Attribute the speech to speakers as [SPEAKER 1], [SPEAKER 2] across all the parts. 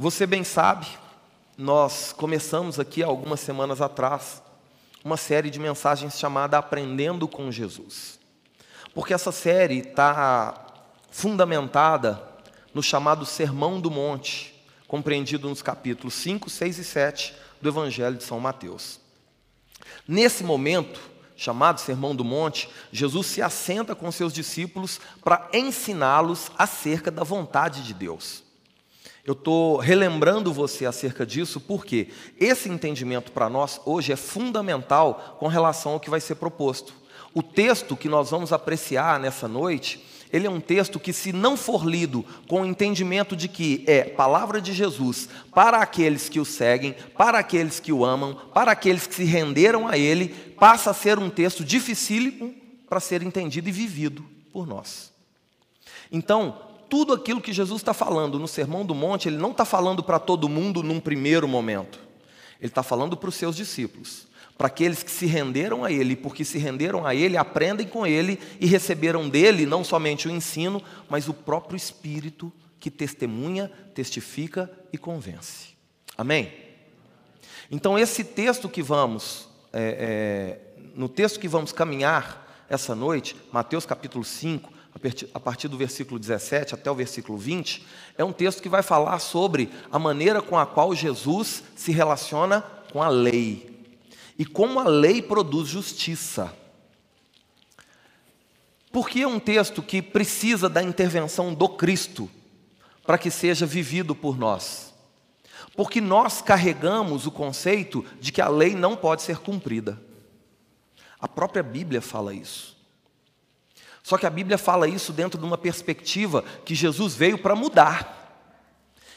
[SPEAKER 1] Você bem sabe, nós começamos aqui algumas semanas atrás uma série de mensagens chamada Aprendendo com Jesus. Porque essa série está fundamentada no chamado Sermão do Monte, compreendido nos capítulos 5, 6 e 7 do Evangelho de São Mateus. Nesse momento, chamado Sermão do Monte, Jesus se assenta com seus discípulos para ensiná-los acerca da vontade de Deus. Eu estou relembrando você acerca disso porque esse entendimento para nós hoje é fundamental com relação ao que vai ser proposto. O texto que nós vamos apreciar nessa noite, ele é um texto que, se não for lido com o entendimento de que é palavra de Jesus para aqueles que o seguem, para aqueles que o amam, para aqueles que se renderam a ele, passa a ser um texto dificílimo para ser entendido e vivido por nós. Então, tudo aquilo que Jesus está falando no Sermão do Monte, ele não está falando para todo mundo num primeiro momento. Ele está falando para os seus discípulos, para aqueles que se renderam a Ele, porque se renderam a Ele, aprendem com Ele e receberam dele não somente o ensino, mas o próprio Espírito que testemunha, testifica e convence. Amém? Então, esse texto que vamos, é, é, no texto que vamos caminhar essa noite, Mateus capítulo 5, a partir do versículo 17 até o versículo 20, é um texto que vai falar sobre a maneira com a qual Jesus se relaciona com a lei e como a lei produz justiça. Porque é um texto que precisa da intervenção do Cristo para que seja vivido por nós. Porque nós carregamos o conceito de que a lei não pode ser cumprida. A própria Bíblia fala isso. Só que a Bíblia fala isso dentro de uma perspectiva que Jesus veio para mudar.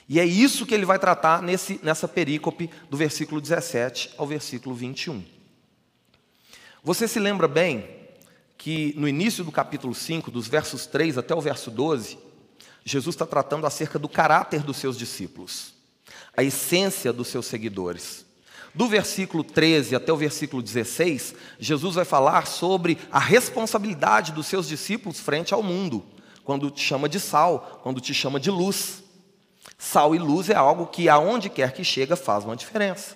[SPEAKER 1] E é isso que ele vai tratar nesse, nessa perícope do versículo 17 ao versículo 21. Você se lembra bem que no início do capítulo 5, dos versos 3 até o verso 12, Jesus está tratando acerca do caráter dos seus discípulos, a essência dos seus seguidores. Do versículo 13 até o versículo 16, Jesus vai falar sobre a responsabilidade dos seus discípulos frente ao mundo, quando te chama de sal, quando te chama de luz. Sal e luz é algo que aonde quer que chega faz uma diferença.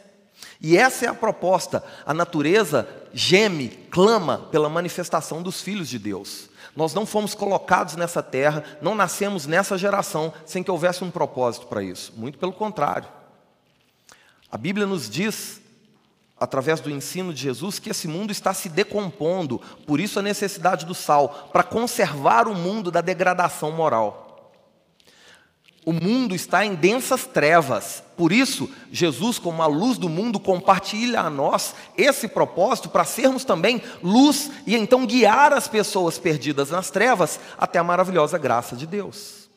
[SPEAKER 1] E essa é a proposta. A natureza geme, clama pela manifestação dos filhos de Deus. Nós não fomos colocados nessa terra, não nascemos nessa geração sem que houvesse um propósito para isso. Muito pelo contrário. A Bíblia nos diz, através do ensino de Jesus, que esse mundo está se decompondo, por isso a necessidade do sal, para conservar o mundo da degradação moral. O mundo está em densas trevas, por isso Jesus, como a luz do mundo, compartilha a nós esse propósito para sermos também luz e então guiar as pessoas perdidas nas trevas até a maravilhosa graça de Deus.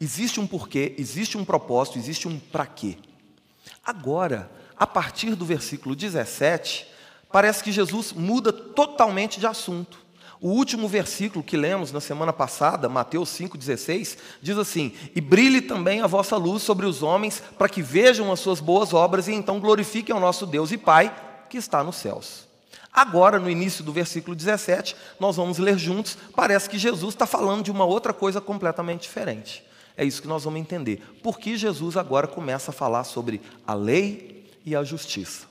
[SPEAKER 1] Existe um porquê, existe um propósito, existe um para quê. Agora, a partir do versículo 17, parece que Jesus muda totalmente de assunto. O último versículo que lemos na semana passada, Mateus 5,16, diz assim: E brilhe também a vossa luz sobre os homens, para que vejam as suas boas obras e então glorifiquem ao nosso Deus e Pai que está nos céus. Agora, no início do versículo 17, nós vamos ler juntos, parece que Jesus está falando de uma outra coisa completamente diferente. É isso que nós vamos entender. Por que Jesus agora começa a falar sobre a lei e a justiça?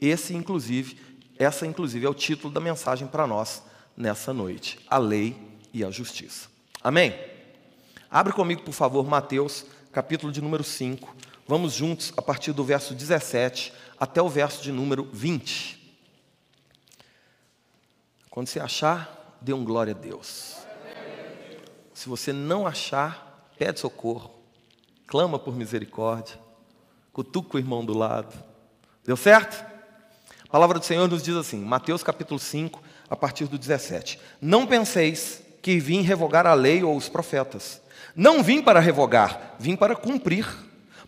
[SPEAKER 1] Esse, inclusive, essa inclusive é o título da mensagem para nós nessa noite: a lei e a justiça. Amém? Abre comigo, por favor, Mateus, capítulo de número 5. Vamos juntos a partir do verso 17 até o verso de número 20. Quando você achar, dê um glória a Deus. Se você não achar, pede socorro, clama por misericórdia, cutuca o irmão do lado. Deu certo? A palavra do Senhor nos diz assim, Mateus capítulo 5, a partir do 17: Não penseis que vim revogar a lei ou os profetas. Não vim para revogar, vim para cumprir.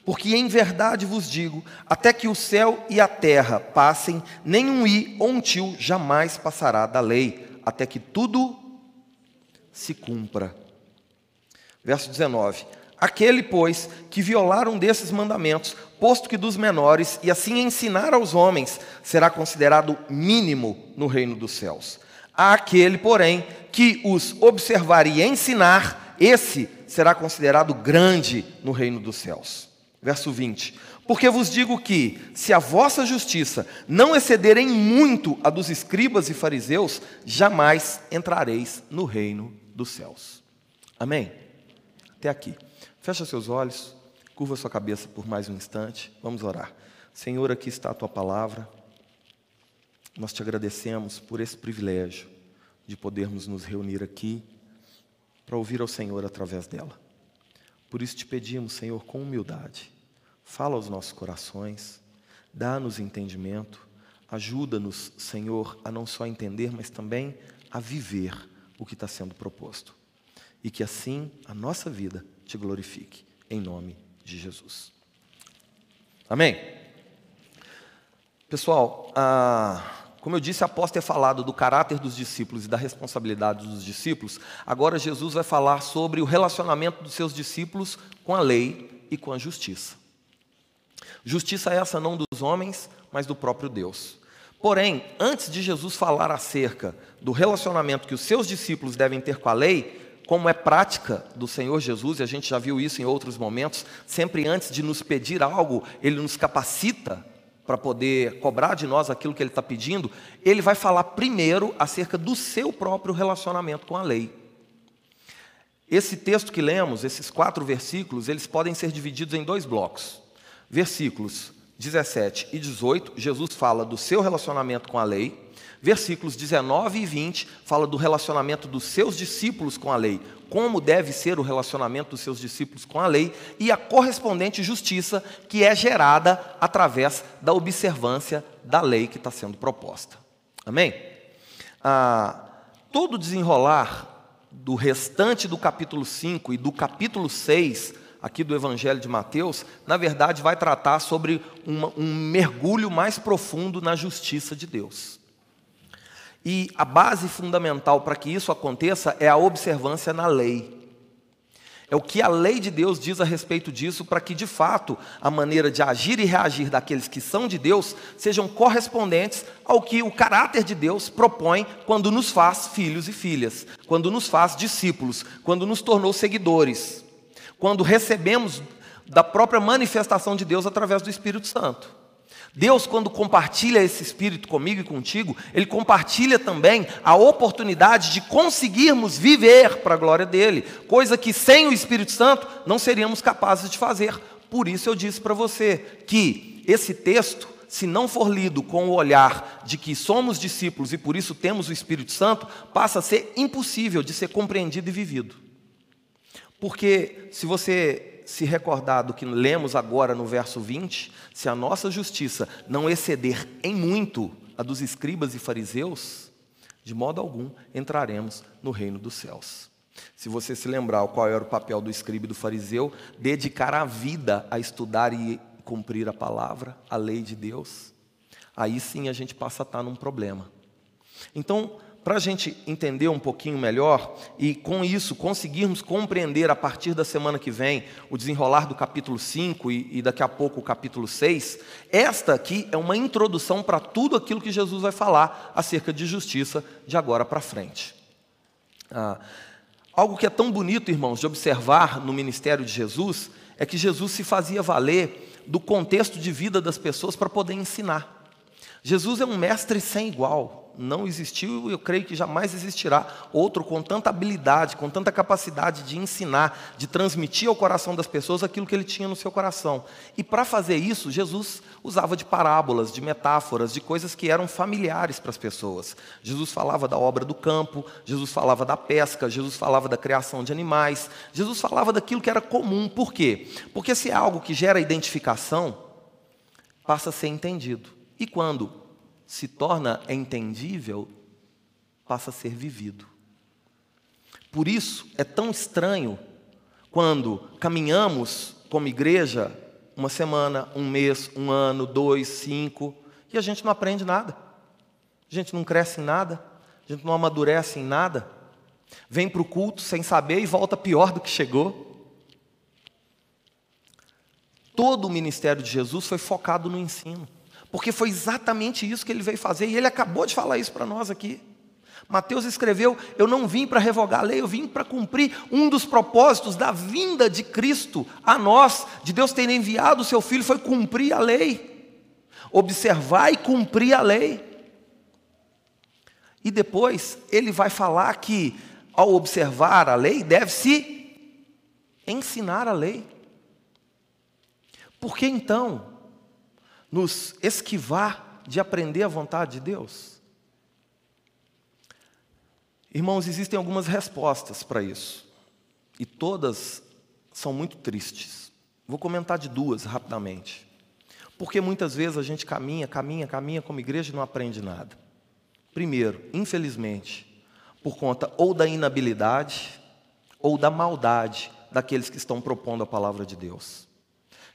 [SPEAKER 1] Porque em verdade vos digo: até que o céu e a terra passem, nenhum i ou um tio jamais passará da lei, até que tudo se cumpra. Verso 19: Aquele, pois, que violar um desses mandamentos, posto que dos menores, e assim ensinar aos homens, será considerado mínimo no reino dos céus. Aquele, porém, que os observar e ensinar, esse será considerado grande no reino dos céus. Verso 20: Porque vos digo que, se a vossa justiça não exceder em muito a dos escribas e fariseus, jamais entrareis no reino dos céus. Amém? Até aqui. Fecha seus olhos, curva sua cabeça por mais um instante, vamos orar. Senhor, aqui está a tua palavra. Nós te agradecemos por esse privilégio de podermos nos reunir aqui para ouvir ao Senhor através dela. Por isso te pedimos, Senhor, com humildade, fala aos nossos corações, dá-nos entendimento, ajuda-nos, Senhor, a não só entender, mas também a viver o que está sendo proposto. E que assim a nossa vida te glorifique, em nome de Jesus. Amém? Pessoal, ah, como eu disse, após ter falado do caráter dos discípulos e da responsabilidade dos discípulos, agora Jesus vai falar sobre o relacionamento dos seus discípulos com a lei e com a justiça. Justiça é essa não dos homens, mas do próprio Deus. Porém, antes de Jesus falar acerca do relacionamento que os seus discípulos devem ter com a lei, como é prática do Senhor Jesus, e a gente já viu isso em outros momentos, sempre antes de nos pedir algo, ele nos capacita para poder cobrar de nós aquilo que ele está pedindo, ele vai falar primeiro acerca do seu próprio relacionamento com a lei. Esse texto que lemos, esses quatro versículos, eles podem ser divididos em dois blocos. Versículos 17 e 18, Jesus fala do seu relacionamento com a lei. Versículos 19 e 20 fala do relacionamento dos seus discípulos com a lei, como deve ser o relacionamento dos seus discípulos com a lei e a correspondente justiça que é gerada através da observância da lei que está sendo proposta. Amém? Ah, todo desenrolar do restante do capítulo 5 e do capítulo 6 aqui do Evangelho de Mateus, na verdade vai tratar sobre uma, um mergulho mais profundo na justiça de Deus. E a base fundamental para que isso aconteça é a observância na lei. É o que a lei de Deus diz a respeito disso, para que de fato a maneira de agir e reagir daqueles que são de Deus sejam correspondentes ao que o caráter de Deus propõe quando nos faz filhos e filhas, quando nos faz discípulos, quando nos tornou seguidores, quando recebemos da própria manifestação de Deus através do Espírito Santo. Deus, quando compartilha esse Espírito comigo e contigo, Ele compartilha também a oportunidade de conseguirmos viver para a glória dEle, coisa que sem o Espírito Santo não seríamos capazes de fazer. Por isso eu disse para você que esse texto, se não for lido com o olhar de que somos discípulos e por isso temos o Espírito Santo, passa a ser impossível de ser compreendido e vivido. Porque se você se recordar do que lemos agora no verso 20, se a nossa justiça não exceder em muito a dos escribas e fariseus, de modo algum entraremos no reino dos céus. Se você se lembrar qual era o papel do escriba e do fariseu, dedicar a vida a estudar e cumprir a palavra, a lei de Deus, aí sim a gente passa a estar num problema. Então, para a gente entender um pouquinho melhor e com isso conseguirmos compreender a partir da semana que vem o desenrolar do capítulo 5 e, e daqui a pouco o capítulo 6, esta aqui é uma introdução para tudo aquilo que Jesus vai falar acerca de justiça de agora para frente. Ah, algo que é tão bonito, irmãos, de observar no ministério de Jesus é que Jesus se fazia valer do contexto de vida das pessoas para poder ensinar. Jesus é um mestre sem igual não existiu e eu creio que jamais existirá outro com tanta habilidade, com tanta capacidade de ensinar, de transmitir ao coração das pessoas aquilo que ele tinha no seu coração. E para fazer isso, Jesus usava de parábolas, de metáforas, de coisas que eram familiares para as pessoas. Jesus falava da obra do campo, Jesus falava da pesca, Jesus falava da criação de animais, Jesus falava daquilo que era comum. Por quê? Porque se é algo que gera identificação, passa a ser entendido. E quando se torna entendível, passa a ser vivido. Por isso é tão estranho quando caminhamos como igreja uma semana, um mês, um ano, dois, cinco, e a gente não aprende nada, a gente não cresce em nada, a gente não amadurece em nada, vem para o culto sem saber e volta pior do que chegou. Todo o ministério de Jesus foi focado no ensino porque foi exatamente isso que ele veio fazer, e ele acabou de falar isso para nós aqui. Mateus escreveu: Eu não vim para revogar a lei, eu vim para cumprir um dos propósitos da vinda de Cristo a nós, de Deus ter enviado o seu Filho, foi cumprir a lei, observar e cumprir a lei. E depois ele vai falar que, ao observar a lei, deve-se ensinar a lei. Por que então nos esquivar de aprender a vontade de Deus? Irmãos, existem algumas respostas para isso, e todas são muito tristes. Vou comentar de duas rapidamente. Porque muitas vezes a gente caminha, caminha, caminha como igreja e não aprende nada. Primeiro, infelizmente, por conta ou da inabilidade ou da maldade daqueles que estão propondo a palavra de Deus.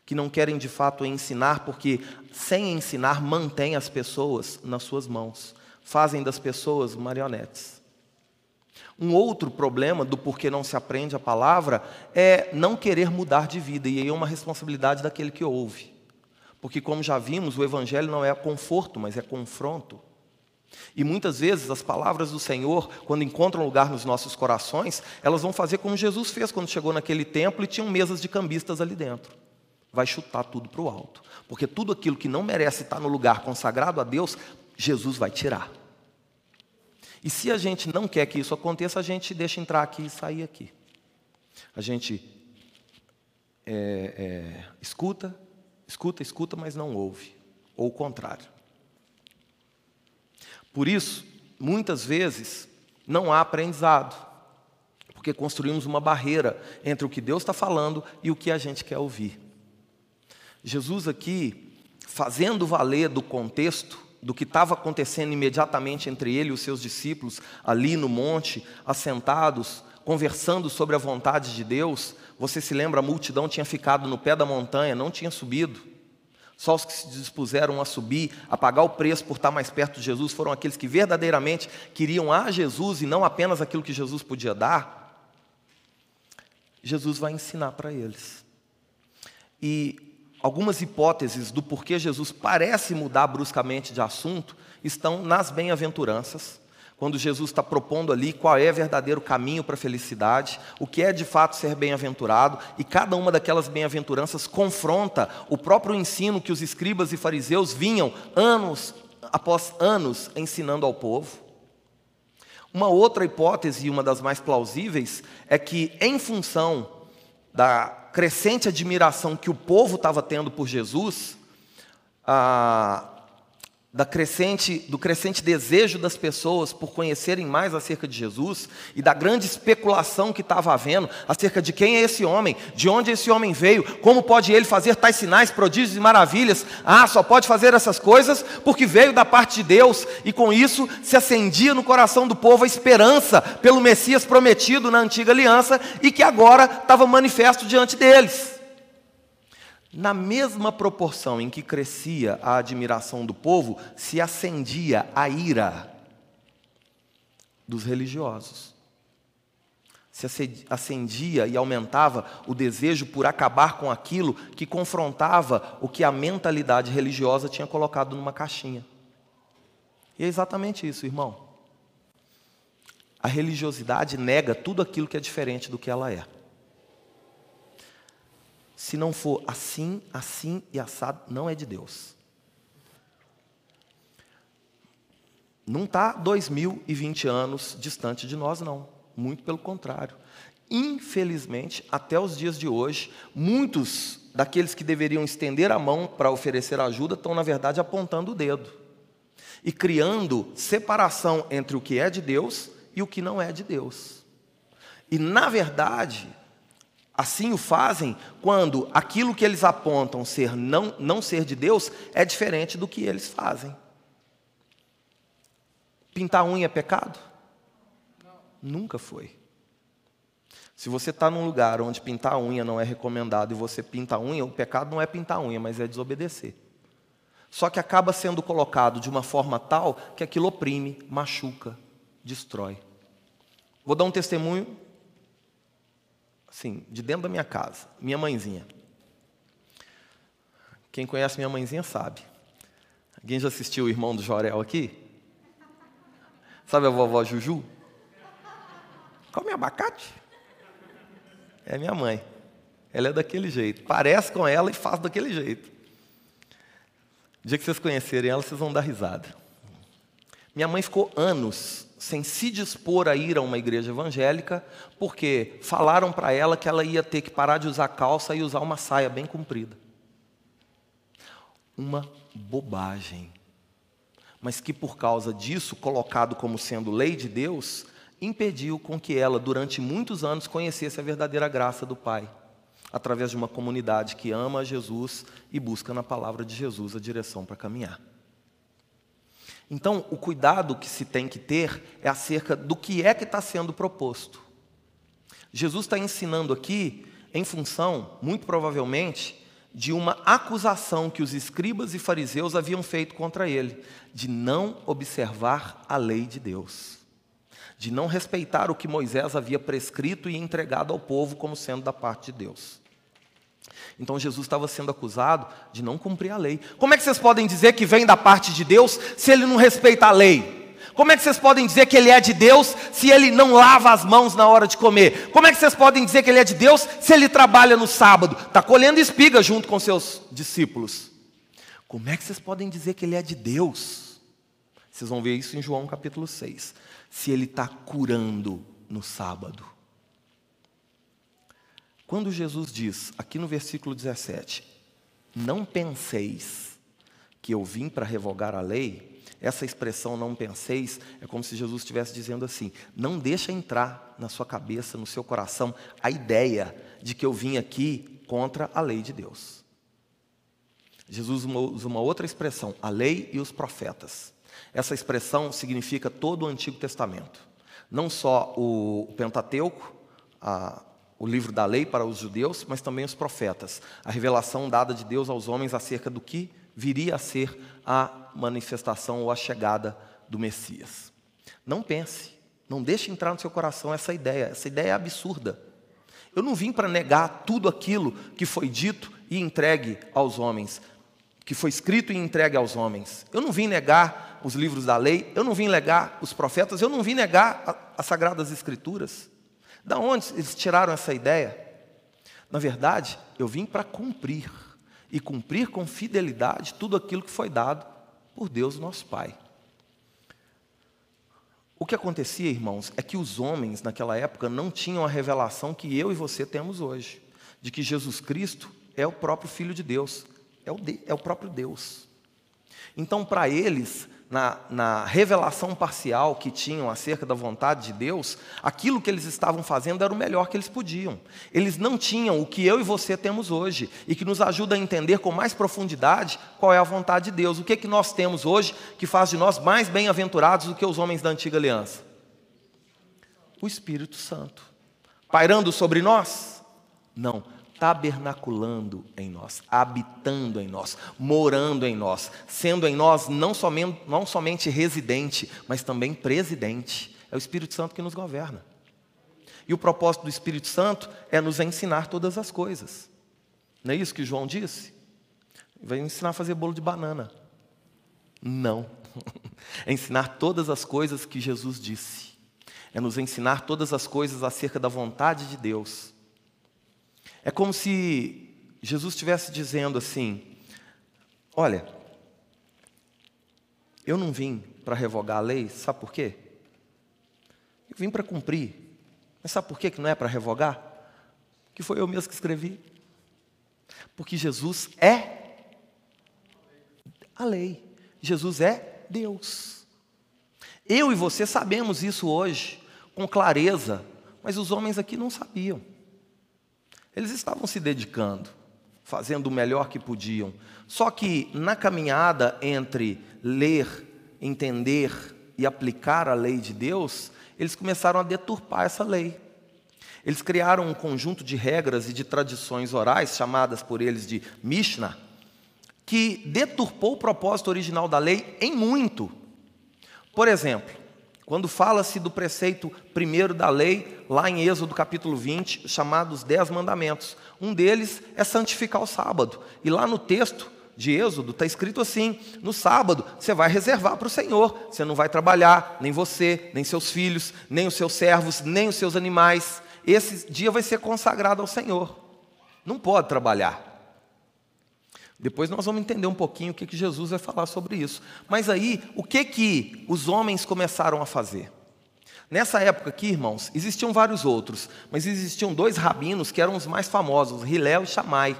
[SPEAKER 1] Que não querem de fato ensinar, porque sem ensinar mantém as pessoas nas suas mãos, fazem das pessoas marionetes. Um outro problema do porquê não se aprende a palavra é não querer mudar de vida, e aí é uma responsabilidade daquele que ouve. Porque, como já vimos, o Evangelho não é conforto, mas é confronto. E muitas vezes as palavras do Senhor, quando encontram lugar nos nossos corações, elas vão fazer como Jesus fez quando chegou naquele templo e tinham mesas de cambistas ali dentro. Vai chutar tudo para o alto. Porque tudo aquilo que não merece estar no lugar consagrado a Deus, Jesus vai tirar. E se a gente não quer que isso aconteça, a gente deixa entrar aqui e sair aqui. A gente é, é, escuta, escuta, escuta, mas não ouve. Ou o contrário. Por isso, muitas vezes, não há aprendizado, porque construímos uma barreira entre o que Deus está falando e o que a gente quer ouvir. Jesus aqui, fazendo valer do contexto, do que estava acontecendo imediatamente entre ele e os seus discípulos, ali no monte, assentados, conversando sobre a vontade de Deus. Você se lembra, a multidão tinha ficado no pé da montanha, não tinha subido. Só os que se dispuseram a subir, a pagar o preço por estar mais perto de Jesus, foram aqueles que verdadeiramente queriam a Jesus e não apenas aquilo que Jesus podia dar. Jesus vai ensinar para eles. E algumas hipóteses do porquê Jesus parece mudar bruscamente de assunto estão nas bem-aventuranças, quando Jesus está propondo ali qual é o verdadeiro caminho para a felicidade, o que é de fato ser bem-aventurado, e cada uma daquelas bem-aventuranças confronta o próprio ensino que os escribas e fariseus vinham anos após anos ensinando ao povo. Uma outra hipótese, uma das mais plausíveis, é que, em função da crescente admiração que o povo estava tendo por Jesus, a, da crescente, do crescente desejo das pessoas por conhecerem mais acerca de Jesus e da grande especulação que estava havendo acerca de quem é esse homem, de onde esse homem veio, como pode ele fazer tais sinais, prodígios e maravilhas. Ah, só pode fazer essas coisas porque veio da parte de Deus e com isso se acendia no coração do povo a esperança pelo Messias prometido na antiga aliança e que agora estava manifesto diante deles. Na mesma proporção em que crescia a admiração do povo, se acendia a ira dos religiosos. Se acendia e aumentava o desejo por acabar com aquilo que confrontava o que a mentalidade religiosa tinha colocado numa caixinha. E é exatamente isso, irmão. A religiosidade nega tudo aquilo que é diferente do que ela é. Se não for assim, assim e assado, não é de Deus. Não está 2020 anos distante de nós, não. Muito pelo contrário. Infelizmente, até os dias de hoje, muitos daqueles que deveriam estender a mão para oferecer ajuda estão, na verdade, apontando o dedo e criando separação entre o que é de Deus e o que não é de Deus. E, na verdade, Assim o fazem quando aquilo que eles apontam ser não, não ser de Deus é diferente do que eles fazem. Pintar unha é pecado? Não. Nunca foi. Se você está num lugar onde pintar unha não é recomendado e você pinta unha, o pecado não é pintar unha, mas é desobedecer. Só que acaba sendo colocado de uma forma tal que aquilo oprime, machuca, destrói. Vou dar um testemunho assim, de dentro da minha casa, minha mãezinha. Quem conhece minha mãezinha sabe. Alguém já assistiu o irmão do Jorel aqui? Sabe a vovó Juju? Come abacate? É minha mãe. Ela é daquele jeito. Parece com ela e faz daquele jeito. O dia que vocês conhecerem ela, vocês vão dar risada. Minha mãe ficou anos sem se dispor a ir a uma igreja evangélica, porque falaram para ela que ela ia ter que parar de usar calça e usar uma saia bem comprida. Uma bobagem. Mas que por causa disso, colocado como sendo lei de Deus, impediu com que ela, durante muitos anos, conhecesse a verdadeira graça do Pai, através de uma comunidade que ama a Jesus e busca na palavra de Jesus a direção para caminhar. Então, o cuidado que se tem que ter é acerca do que é que está sendo proposto. Jesus está ensinando aqui em função, muito provavelmente, de uma acusação que os escribas e fariseus haviam feito contra ele, de não observar a lei de Deus, de não respeitar o que Moisés havia prescrito e entregado ao povo como sendo da parte de Deus. Então Jesus estava sendo acusado de não cumprir a lei. Como é que vocês podem dizer que vem da parte de Deus se ele não respeita a lei? Como é que vocês podem dizer que ele é de Deus se ele não lava as mãos na hora de comer? Como é que vocês podem dizer que ele é de Deus se ele trabalha no sábado? Está colhendo espiga junto com seus discípulos. Como é que vocês podem dizer que ele é de Deus? Vocês vão ver isso em João capítulo 6. Se ele está curando no sábado. Quando Jesus diz, aqui no versículo 17, não penseis que eu vim para revogar a lei, essa expressão não penseis é como se Jesus estivesse dizendo assim: não deixa entrar na sua cabeça, no seu coração, a ideia de que eu vim aqui contra a lei de Deus. Jesus usa uma outra expressão, a lei e os profetas. Essa expressão significa todo o Antigo Testamento. Não só o Pentateuco, a, o livro da lei para os judeus, mas também os profetas. A revelação dada de Deus aos homens acerca do que viria a ser a manifestação ou a chegada do Messias. Não pense, não deixe entrar no seu coração essa ideia. Essa ideia é absurda. Eu não vim para negar tudo aquilo que foi dito e entregue aos homens, que foi escrito e entregue aos homens. Eu não vim negar os livros da lei, eu não vim negar os profetas, eu não vim negar as sagradas escrituras. Da onde eles tiraram essa ideia? Na verdade, eu vim para cumprir e cumprir com fidelidade tudo aquilo que foi dado por Deus, nosso Pai. O que acontecia, irmãos, é que os homens naquela época não tinham a revelação que eu e você temos hoje, de que Jesus Cristo é o próprio Filho de Deus, é o, de, é o próprio Deus. Então, para eles, na, na, revelação parcial que tinham acerca da vontade de Deus, aquilo que eles estavam fazendo era o melhor que eles podiam. Eles não tinham o que eu e você temos hoje e que nos ajuda a entender com mais profundidade qual é a vontade de Deus. O que, é que nós temos hoje que faz de nós mais bem-aventurados do que os homens da antiga aliança? O Espírito Santo. Pairando sobre nós? Não tabernaculando em nós, habitando em nós, morando em nós, sendo em nós não somente, não somente residente, mas também presidente. É o Espírito Santo que nos governa. E o propósito do Espírito Santo é nos ensinar todas as coisas. Não é isso que João disse? Vai ensinar a fazer bolo de banana. Não. É ensinar todas as coisas que Jesus disse. É nos ensinar todas as coisas acerca da vontade de Deus é como se Jesus estivesse dizendo assim: Olha, eu não vim para revogar a lei, sabe por quê? Eu vim para cumprir. Mas sabe por quê que não é para revogar? Que foi eu mesmo que escrevi. Porque Jesus é a lei. Jesus é Deus. Eu e você sabemos isso hoje com clareza, mas os homens aqui não sabiam. Eles estavam se dedicando, fazendo o melhor que podiam. Só que na caminhada entre ler, entender e aplicar a lei de Deus, eles começaram a deturpar essa lei. Eles criaram um conjunto de regras e de tradições orais, chamadas por eles de Mishnah, que deturpou o propósito original da lei em muito. Por exemplo, quando fala-se do preceito primeiro da lei, lá em Êxodo capítulo 20, chamados Dez Mandamentos. Um deles é santificar o sábado. E lá no texto de Êxodo, está escrito assim: no sábado você vai reservar para o Senhor, você não vai trabalhar, nem você, nem seus filhos, nem os seus servos, nem os seus animais. Esse dia vai ser consagrado ao Senhor. Não pode trabalhar. Depois nós vamos entender um pouquinho o que, que Jesus vai falar sobre isso. Mas aí, o que que os homens começaram a fazer? Nessa época aqui, irmãos, existiam vários outros, mas existiam dois rabinos que eram os mais famosos, Hilel e Shammai.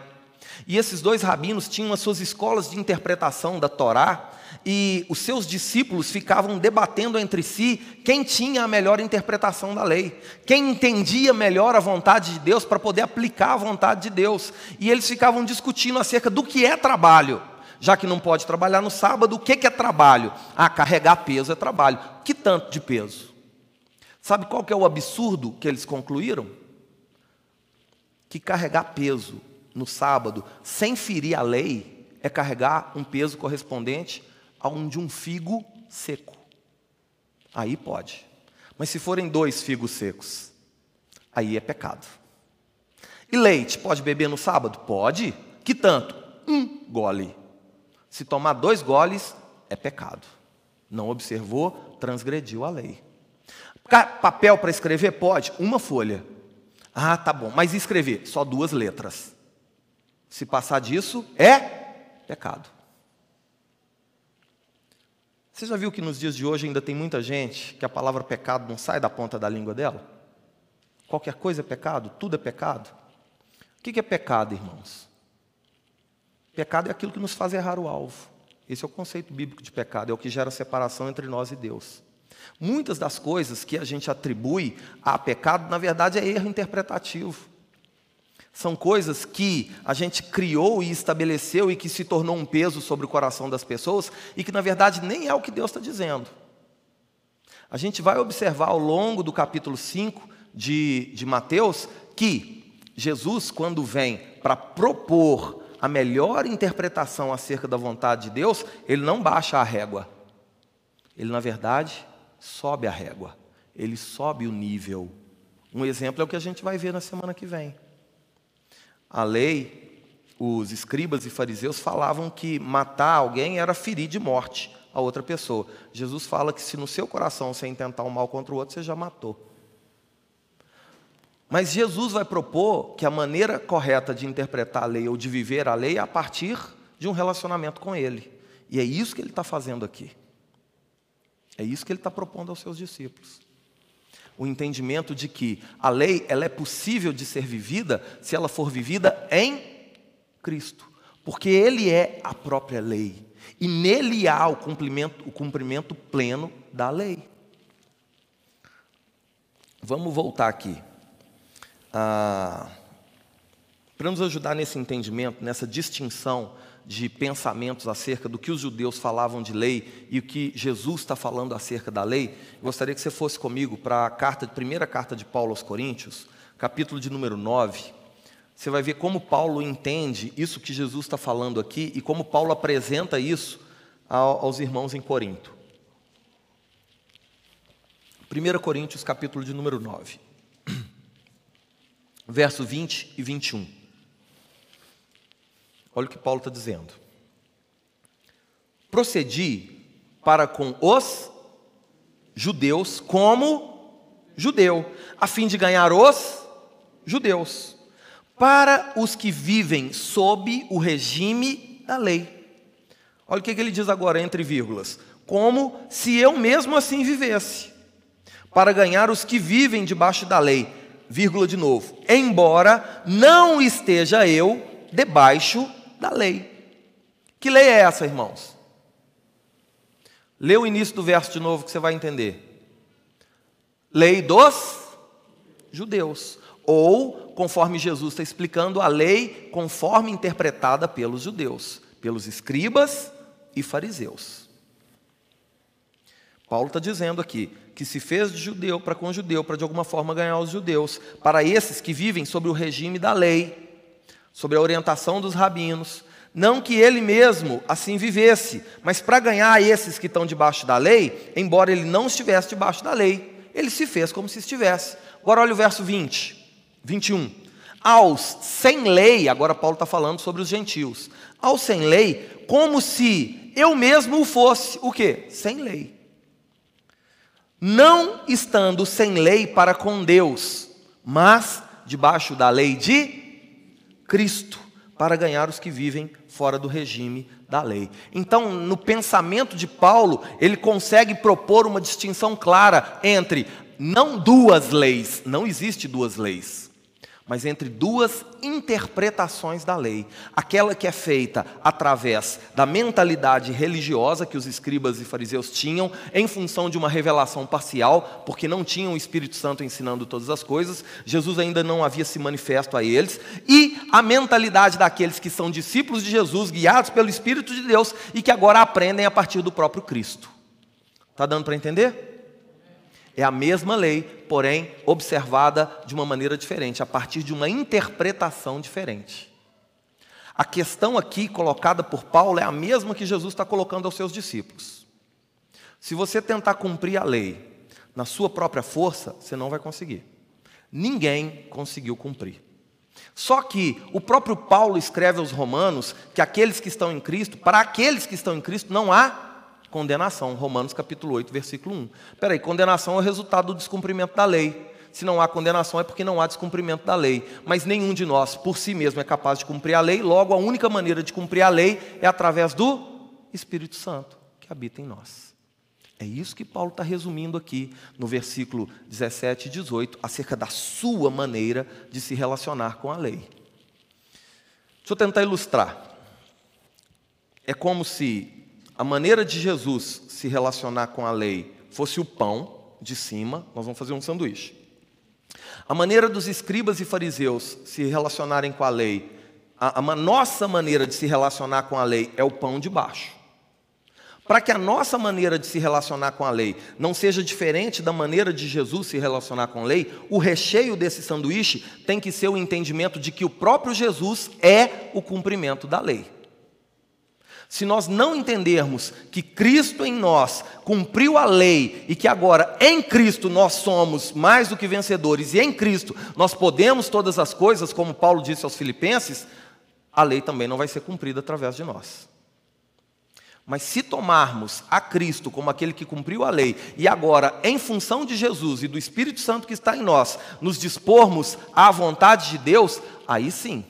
[SPEAKER 1] E esses dois rabinos tinham as suas escolas de interpretação da Torá, e os seus discípulos ficavam debatendo entre si quem tinha a melhor interpretação da lei, quem entendia melhor a vontade de Deus para poder aplicar a vontade de Deus. E eles ficavam discutindo acerca do que é trabalho. Já que não pode trabalhar no sábado, o que é trabalho? Ah, carregar peso é trabalho. Que tanto de peso? Sabe qual que é o absurdo que eles concluíram? Que carregar peso no sábado, sem ferir a lei, é carregar um peso correspondente a um de um figo seco. Aí pode. Mas se forem dois figos secos, aí é pecado. E leite, pode beber no sábado? Pode. Que tanto? Um gole. Se tomar dois goles, é pecado. Não observou, transgrediu a lei. Papel para escrever? Pode. Uma folha. Ah, tá bom. Mas escrever? Só duas letras. Se passar disso, é pecado. Você já viu que nos dias de hoje ainda tem muita gente que a palavra pecado não sai da ponta da língua dela? Qualquer coisa é pecado? Tudo é pecado? O que é pecado, irmãos? Pecado é aquilo que nos faz errar o alvo. Esse é o conceito bíblico de pecado, é o que gera separação entre nós e Deus. Muitas das coisas que a gente atribui a pecado, na verdade, é erro interpretativo. São coisas que a gente criou e estabeleceu e que se tornou um peso sobre o coração das pessoas e que, na verdade, nem é o que Deus está dizendo. A gente vai observar ao longo do capítulo 5 de, de Mateus que Jesus, quando vem para propor a melhor interpretação acerca da vontade de Deus, ele não baixa a régua. Ele, na verdade, sobe a régua. Ele sobe o nível. Um exemplo é o que a gente vai ver na semana que vem. A lei, os escribas e fariseus falavam que matar alguém era ferir de morte a outra pessoa. Jesus fala que se no seu coração você intentar um mal contra o outro, você já matou. Mas Jesus vai propor que a maneira correta de interpretar a lei ou de viver a lei é a partir de um relacionamento com Ele. E é isso que ele está fazendo aqui. É isso que ele está propondo aos seus discípulos o entendimento de que a lei ela é possível de ser vivida se ela for vivida em Cristo, porque Ele é a própria lei e nele há o cumprimento, o cumprimento pleno da lei. Vamos voltar aqui. Ah, para nos ajudar nesse entendimento, nessa distinção de pensamentos acerca do que os judeus falavam de lei e o que Jesus está falando acerca da lei, gostaria que você fosse comigo para a carta, primeira carta de Paulo aos Coríntios, capítulo de número 9. Você vai ver como Paulo entende isso que Jesus está falando aqui e como Paulo apresenta isso aos irmãos em Corinto. 1 Coríntios, capítulo de número 9, verso 20 e 21. Olha o que Paulo está dizendo. Procedi para com os judeus como judeu, a fim de ganhar os judeus. Para os que vivem sob o regime da lei. Olha o que ele diz agora, entre vírgulas. Como se eu mesmo assim vivesse, para ganhar os que vivem debaixo da lei, vírgula de novo. Embora não esteja eu debaixo da lei. Que lei é essa, irmãos? Lê o início do verso de novo que você vai entender. Lei dos judeus. Ou, conforme Jesus está explicando, a lei conforme interpretada pelos judeus, pelos escribas e fariseus. Paulo está dizendo aqui que se fez de judeu para com judeu, para de alguma forma ganhar os judeus, para esses que vivem sob o regime da lei, sobre a orientação dos rabinos, não que ele mesmo assim vivesse, mas para ganhar esses que estão debaixo da lei, embora ele não estivesse debaixo da lei, ele se fez como se estivesse. Agora olha o verso 20, 21. aos sem lei, agora Paulo está falando sobre os gentios, aos sem lei, como se eu mesmo o fosse, o quê? Sem lei. Não estando sem lei para com Deus, mas debaixo da lei de Cristo, para ganhar os que vivem fora do regime da lei. Então, no pensamento de Paulo, ele consegue propor uma distinção clara entre não duas leis, não existe duas leis mas entre duas interpretações da lei. Aquela que é feita através da mentalidade religiosa que os escribas e fariseus tinham, em função de uma revelação parcial, porque não tinham o Espírito Santo ensinando todas as coisas, Jesus ainda não havia se manifesto a eles, e a mentalidade daqueles que são discípulos de Jesus, guiados pelo Espírito de Deus e que agora aprendem a partir do próprio Cristo. Está dando para entender? É a mesma lei, porém observada de uma maneira diferente, a partir de uma interpretação diferente. A questão aqui colocada por Paulo é a mesma que Jesus está colocando aos seus discípulos. Se você tentar cumprir a lei na sua própria força, você não vai conseguir. Ninguém conseguiu cumprir. Só que o próprio Paulo escreve aos Romanos que aqueles que estão em Cristo, para aqueles que estão em Cristo, não há Condenação, Romanos capítulo 8, versículo 1. Peraí, condenação é o resultado do descumprimento da lei. Se não há condenação é porque não há descumprimento da lei. Mas nenhum de nós, por si mesmo, é capaz de cumprir a lei, logo a única maneira de cumprir a lei é através do Espírito Santo que habita em nós. É isso que Paulo está resumindo aqui no versículo 17 e 18, acerca da sua maneira de se relacionar com a lei. Deixa eu tentar ilustrar. É como se a maneira de Jesus se relacionar com a lei fosse o pão de cima, nós vamos fazer um sanduíche. A maneira dos escribas e fariseus se relacionarem com a lei, a, a nossa maneira de se relacionar com a lei é o pão de baixo. Para que a nossa maneira de se relacionar com a lei não seja diferente da maneira de Jesus se relacionar com a lei, o recheio desse sanduíche tem que ser o entendimento de que o próprio Jesus é o cumprimento da lei. Se nós não entendermos que Cristo em nós cumpriu a lei e que agora em Cristo nós somos mais do que vencedores e em Cristo nós podemos todas as coisas, como Paulo disse aos Filipenses, a lei também não vai ser cumprida através de nós. Mas se tomarmos a Cristo como aquele que cumpriu a lei e agora, em função de Jesus e do Espírito Santo que está em nós, nos dispormos à vontade de Deus, aí sim,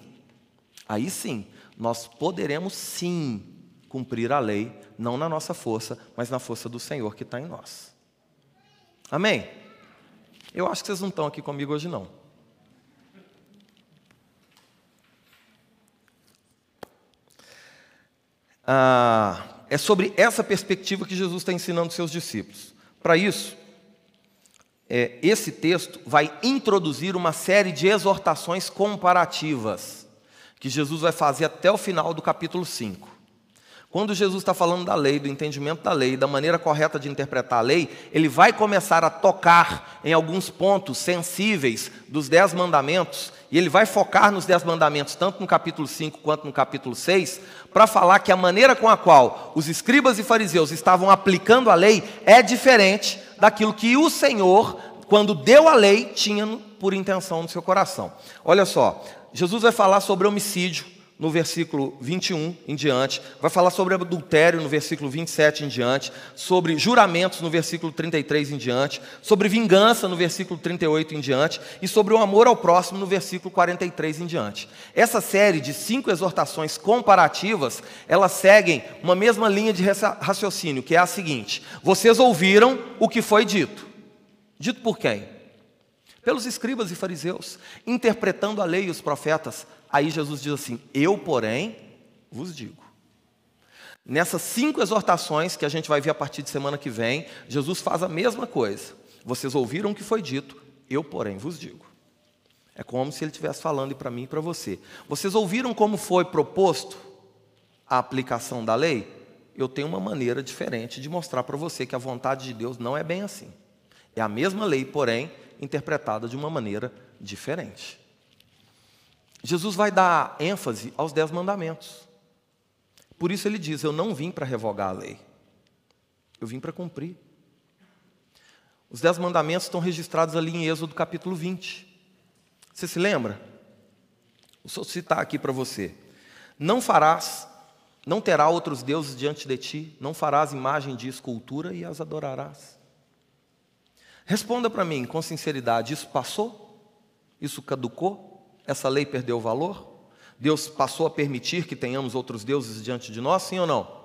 [SPEAKER 1] aí sim, nós poderemos sim cumprir a lei, não na nossa força, mas na força do Senhor que está em nós. Amém? Eu acho que vocês não estão aqui comigo hoje, não. Ah, é sobre essa perspectiva que Jesus está ensinando seus discípulos. Para isso, é, esse texto vai introduzir uma série de exortações comparativas que Jesus vai fazer até o final do capítulo 5. Quando Jesus está falando da lei, do entendimento da lei, da maneira correta de interpretar a lei, ele vai começar a tocar em alguns pontos sensíveis dos dez mandamentos, e ele vai focar nos dez mandamentos, tanto no capítulo 5 quanto no capítulo 6, para falar que a maneira com a qual os escribas e fariseus estavam aplicando a lei é diferente daquilo que o Senhor, quando deu a lei, tinha por intenção no seu coração. Olha só, Jesus vai falar sobre homicídio no versículo 21 em diante, vai falar sobre adultério no versículo 27 em diante, sobre juramentos no versículo 33 em diante, sobre vingança no versículo 38 em diante e sobre o amor ao próximo no versículo 43 em diante. Essa série de cinco exortações comparativas, elas seguem uma mesma linha de raciocínio, que é a seguinte: vocês ouviram o que foi dito. Dito por quem? Pelos escribas e fariseus, interpretando a lei e os profetas Aí Jesus diz assim: Eu, porém, vos digo. Nessas cinco exortações que a gente vai ver a partir de semana que vem, Jesus faz a mesma coisa. Vocês ouviram o que foi dito, eu, porém, vos digo. É como se ele estivesse falando para mim e para você. Vocês ouviram como foi proposto a aplicação da lei? Eu tenho uma maneira diferente de mostrar para você que a vontade de Deus não é bem assim. É a mesma lei, porém, interpretada de uma maneira diferente. Jesus vai dar ênfase aos dez mandamentos. Por isso ele diz: Eu não vim para revogar a lei, eu vim para cumprir. Os dez mandamentos estão registrados ali em Êxodo capítulo 20. Você se lembra? Vou citar aqui para você. Não farás, não terá outros deuses diante de ti, não farás imagem de escultura e as adorarás. Responda para mim com sinceridade: isso passou? Isso caducou? Essa lei perdeu valor? Deus passou a permitir que tenhamos outros deuses diante de nós, sim ou não?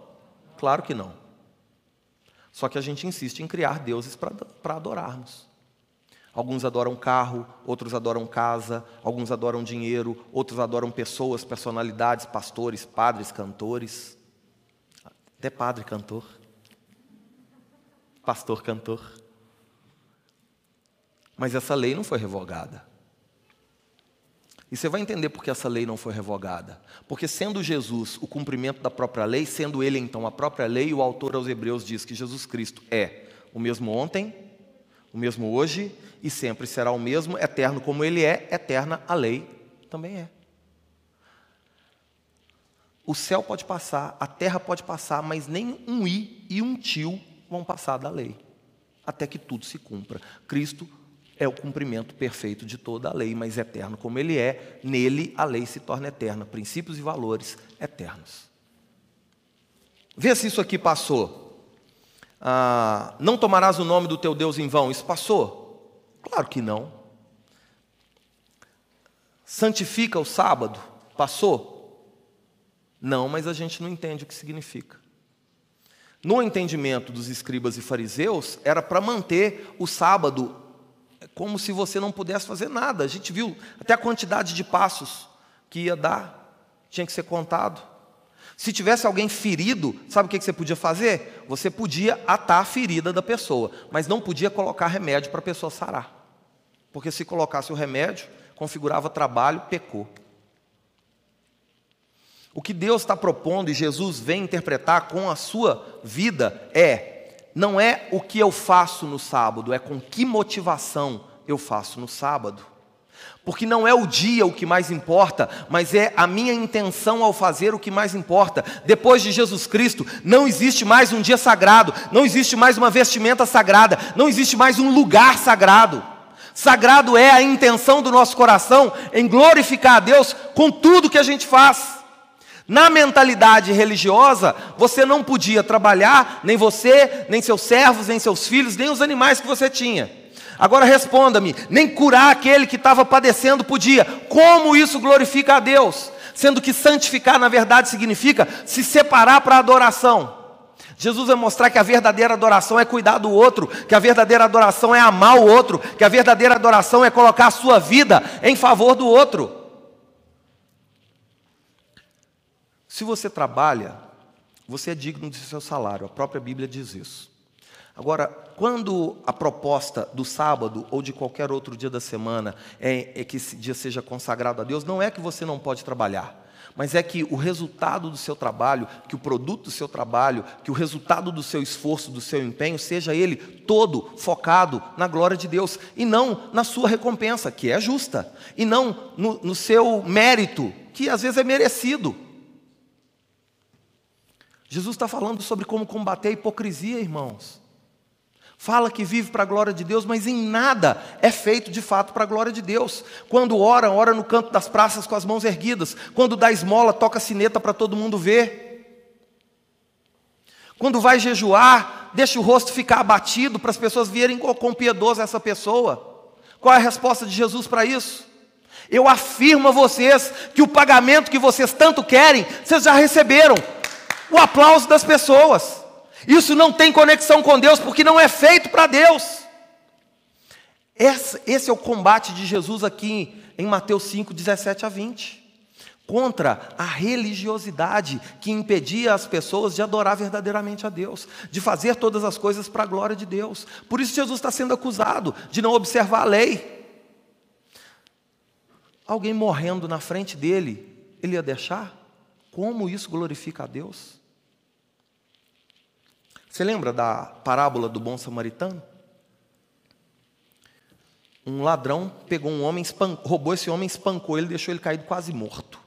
[SPEAKER 1] Claro que não. Só que a gente insiste em criar deuses para adorarmos. Alguns adoram carro, outros adoram casa, alguns adoram dinheiro, outros adoram pessoas, personalidades, pastores, padres, cantores. Até padre cantor. Pastor cantor. Mas essa lei não foi revogada. E você vai entender por que essa lei não foi revogada. Porque, sendo Jesus o cumprimento da própria lei, sendo ele então a própria lei, o autor aos Hebreus diz que Jesus Cristo é o mesmo ontem, o mesmo hoje e sempre será o mesmo, eterno como ele é, eterna a lei também é. O céu pode passar, a terra pode passar, mas nem um i e um tio vão passar da lei, até que tudo se cumpra. Cristo é o cumprimento perfeito de toda a lei, mas eterno como ele é, nele a lei se torna eterna, princípios e valores eternos. Vê se isso aqui passou. Ah, não tomarás o nome do teu Deus em vão, isso passou? Claro que não. Santifica o sábado, passou? Não, mas a gente não entende o que significa. No entendimento dos escribas e fariseus, era para manter o sábado como se você não pudesse fazer nada. A gente viu até a quantidade de passos que ia dar, tinha que ser contado. Se tivesse alguém ferido, sabe o que você podia fazer? Você podia atar a ferida da pessoa, mas não podia colocar remédio para a pessoa sarar. Porque se colocasse o remédio, configurava trabalho, pecou. O que Deus está propondo e Jesus vem interpretar com a sua vida é não é o que eu faço no sábado, é com que motivação eu faço no sábado. Porque não é o dia o que mais importa, mas é a minha intenção ao fazer o que mais importa. Depois de Jesus Cristo, não existe mais um dia sagrado, não existe mais uma vestimenta sagrada, não existe mais um lugar sagrado. Sagrado é a intenção do nosso coração em glorificar a Deus com tudo que a gente faz. Na mentalidade religiosa, você não podia trabalhar, nem você, nem seus servos, nem seus filhos, nem os animais que você tinha. Agora responda-me: nem curar aquele que estava padecendo podia. Como isso glorifica a Deus? Sendo que santificar, na verdade, significa se separar para a adoração. Jesus vai mostrar que a verdadeira adoração é cuidar do outro, que a verdadeira adoração é amar o outro, que a verdadeira adoração é colocar a sua vida em favor do outro. Se você trabalha, você é digno de seu salário, a própria Bíblia diz isso. Agora, quando a proposta do sábado ou de qualquer outro dia da semana é, é, que esse dia seja consagrado a Deus, não é que você não pode trabalhar, mas é que o resultado do seu trabalho, que o produto do seu trabalho, que o resultado do seu esforço, do seu empenho, seja ele todo focado na glória de Deus e não na sua recompensa, que é justa, e não no, no seu mérito, que às vezes é merecido. Jesus está falando sobre como combater a hipocrisia, irmãos. Fala que vive para a glória de Deus, mas em nada é feito de fato para a glória de Deus. Quando ora, ora no canto das praças com as mãos erguidas. Quando dá esmola, toca sineta para todo mundo ver. Quando vai jejuar, deixa o rosto ficar abatido para as pessoas verem quão piedoso essa pessoa. Qual é a resposta de Jesus para isso? Eu afirmo a vocês que o pagamento que vocês tanto querem, vocês já receberam o aplauso das pessoas. Isso não tem conexão com Deus, porque não é feito para Deus. Esse, esse, é o combate de Jesus aqui em Mateus 5, 17 a 20. Contra a religiosidade que impedia as pessoas de adorar verdadeiramente a Deus, de fazer todas as coisas para a glória de Deus. Por isso Jesus está sendo acusado de não observar a lei. Alguém morrendo na frente dele, ele ia deixar? Como isso glorifica a Deus? Você lembra da parábola do bom samaritano? Um ladrão pegou um homem, roubou esse homem, espancou ele, deixou ele caído quase morto.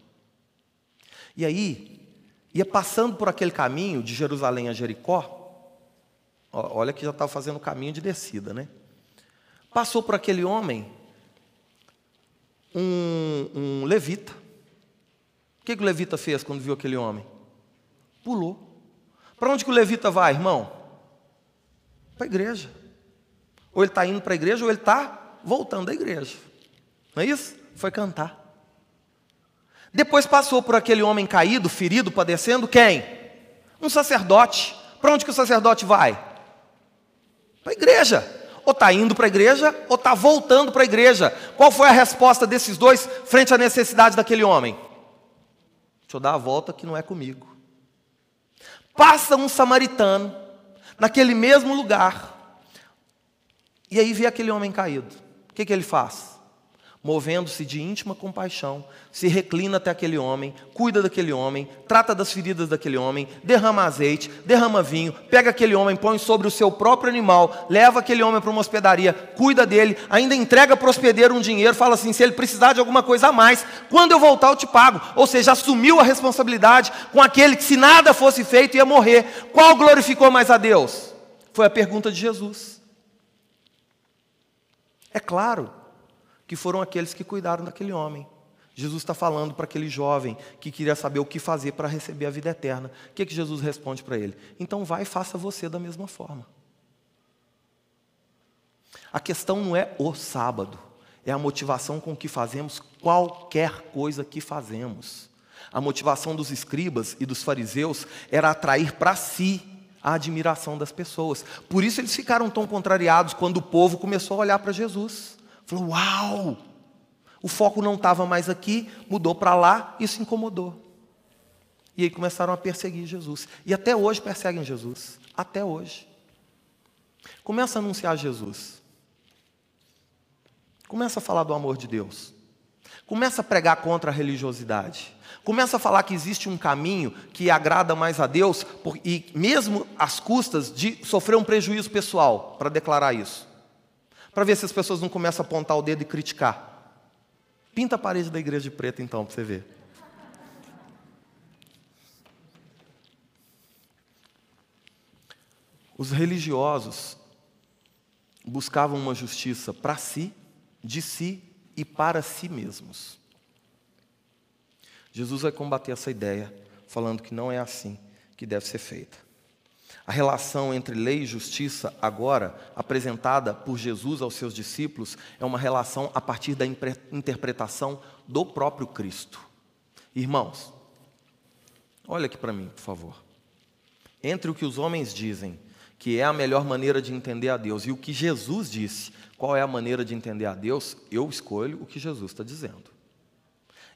[SPEAKER 1] E aí, ia passando por aquele caminho de Jerusalém a Jericó, olha que já estava fazendo o caminho de descida, né? Passou por aquele homem um, um levita, que, que o levita fez quando viu aquele homem? Pulou. Para onde que o levita vai, irmão? Para a igreja. Ou ele está indo para a igreja, ou ele está voltando da igreja. Não é isso? Foi cantar. Depois passou por aquele homem caído, ferido, padecendo, quem? Um sacerdote. Para onde que o sacerdote vai? Para a igreja. Ou está indo para a igreja, ou está voltando para a igreja. Qual foi a resposta desses dois frente à necessidade daquele homem? Deixa eu dar a volta que não é comigo. Passa um samaritano naquele mesmo lugar. E aí vê aquele homem caído. O que, que ele faz? Movendo-se de íntima compaixão, se reclina até aquele homem, cuida daquele homem, trata das feridas daquele homem, derrama azeite, derrama vinho, pega aquele homem, põe sobre o seu próprio animal, leva aquele homem para uma hospedaria, cuida dele, ainda entrega para o hospedeiro um dinheiro, fala assim: se ele precisar de alguma coisa a mais, quando eu voltar eu te pago. Ou seja, assumiu a responsabilidade com aquele que, se nada fosse feito, ia morrer. Qual glorificou mais a Deus? Foi a pergunta de Jesus. É claro que foram aqueles que cuidaram daquele homem. Jesus está falando para aquele jovem que queria saber o que fazer para receber a vida eterna. O que, que Jesus responde para ele? Então vai e faça você da mesma forma. A questão não é o sábado, é a motivação com que fazemos qualquer coisa que fazemos. A motivação dos escribas e dos fariseus era atrair para si a admiração das pessoas. Por isso eles ficaram tão contrariados quando o povo começou a olhar para Jesus. Falou: Uau! O foco não estava mais aqui, mudou para lá, isso incomodou. E aí começaram a perseguir Jesus. E até hoje perseguem Jesus. Até hoje. Começa a anunciar Jesus. Começa a falar do amor de Deus. Começa a pregar contra a religiosidade. Começa a falar que existe um caminho que agrada mais a Deus, e mesmo às custas de sofrer um prejuízo pessoal, para declarar isso para ver se as pessoas não começam a apontar o dedo e criticar. Pinta a parede da igreja de preto, então, para você ver. Os religiosos buscavam uma justiça para si, de si e para si mesmos. Jesus vai combater essa ideia, falando que não é assim que deve ser feita. A relação entre lei e justiça, agora apresentada por Jesus aos seus discípulos, é uma relação a partir da interpretação do próprio Cristo. Irmãos, olha aqui para mim, por favor. Entre o que os homens dizem que é a melhor maneira de entender a Deus e o que Jesus disse, qual é a maneira de entender a Deus, eu escolho o que Jesus está dizendo.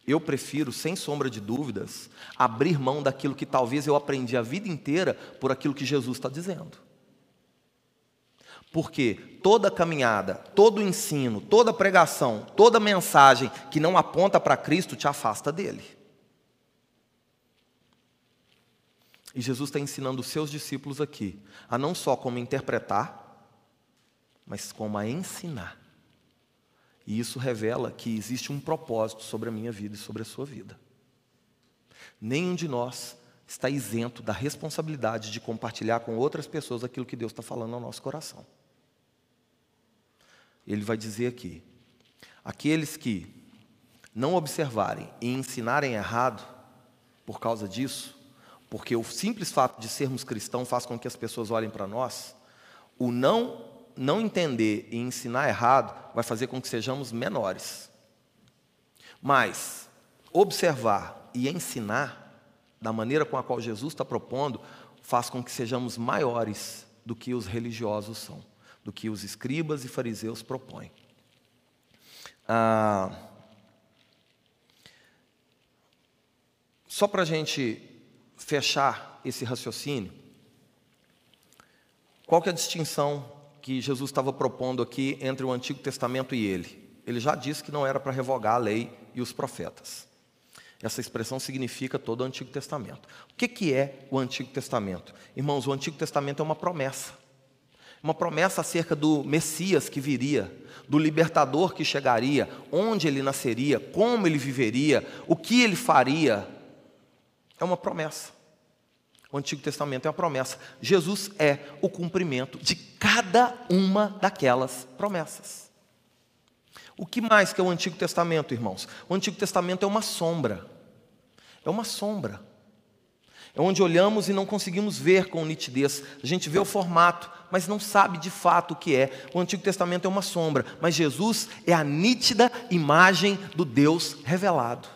[SPEAKER 1] Eu prefiro, sem sombra de dúvidas, abrir mão daquilo que talvez eu aprendi a vida inteira por aquilo que Jesus está dizendo. Porque toda caminhada, todo ensino, toda pregação, toda mensagem que não aponta para Cristo te afasta dele. E Jesus está ensinando os seus discípulos aqui a não só como interpretar, mas como a ensinar. E isso revela que existe um propósito sobre a minha vida e sobre a sua vida. Nenhum de nós está isento da responsabilidade de compartilhar com outras pessoas aquilo que Deus está falando ao nosso coração. Ele vai dizer aqui: aqueles que não observarem e ensinarem errado por causa disso, porque o simples fato de sermos cristãos faz com que as pessoas olhem para nós, o não não entender e ensinar errado vai fazer com que sejamos menores. Mas observar e ensinar da maneira com a qual Jesus está propondo faz com que sejamos maiores do que os religiosos são, do que os escribas e fariseus propõem. Ah, só para a gente fechar esse raciocínio, qual que é a distinção que Jesus estava propondo aqui entre o Antigo Testamento e ele. Ele já disse que não era para revogar a lei e os profetas. Essa expressão significa todo o Antigo Testamento. O que, que é o Antigo Testamento? Irmãos, o Antigo Testamento é uma promessa. Uma promessa acerca do Messias que viria, do libertador que chegaria, onde ele nasceria, como ele viveria, o que ele faria. É uma promessa. O Antigo Testamento é uma promessa. Jesus é o cumprimento de cada uma daquelas promessas. O que mais que é o Antigo Testamento, irmãos? O Antigo Testamento é uma sombra. É uma sombra. É onde olhamos e não conseguimos ver com nitidez. A gente vê o formato, mas não sabe de fato o que é. O Antigo Testamento é uma sombra, mas Jesus é a nítida imagem do Deus revelado.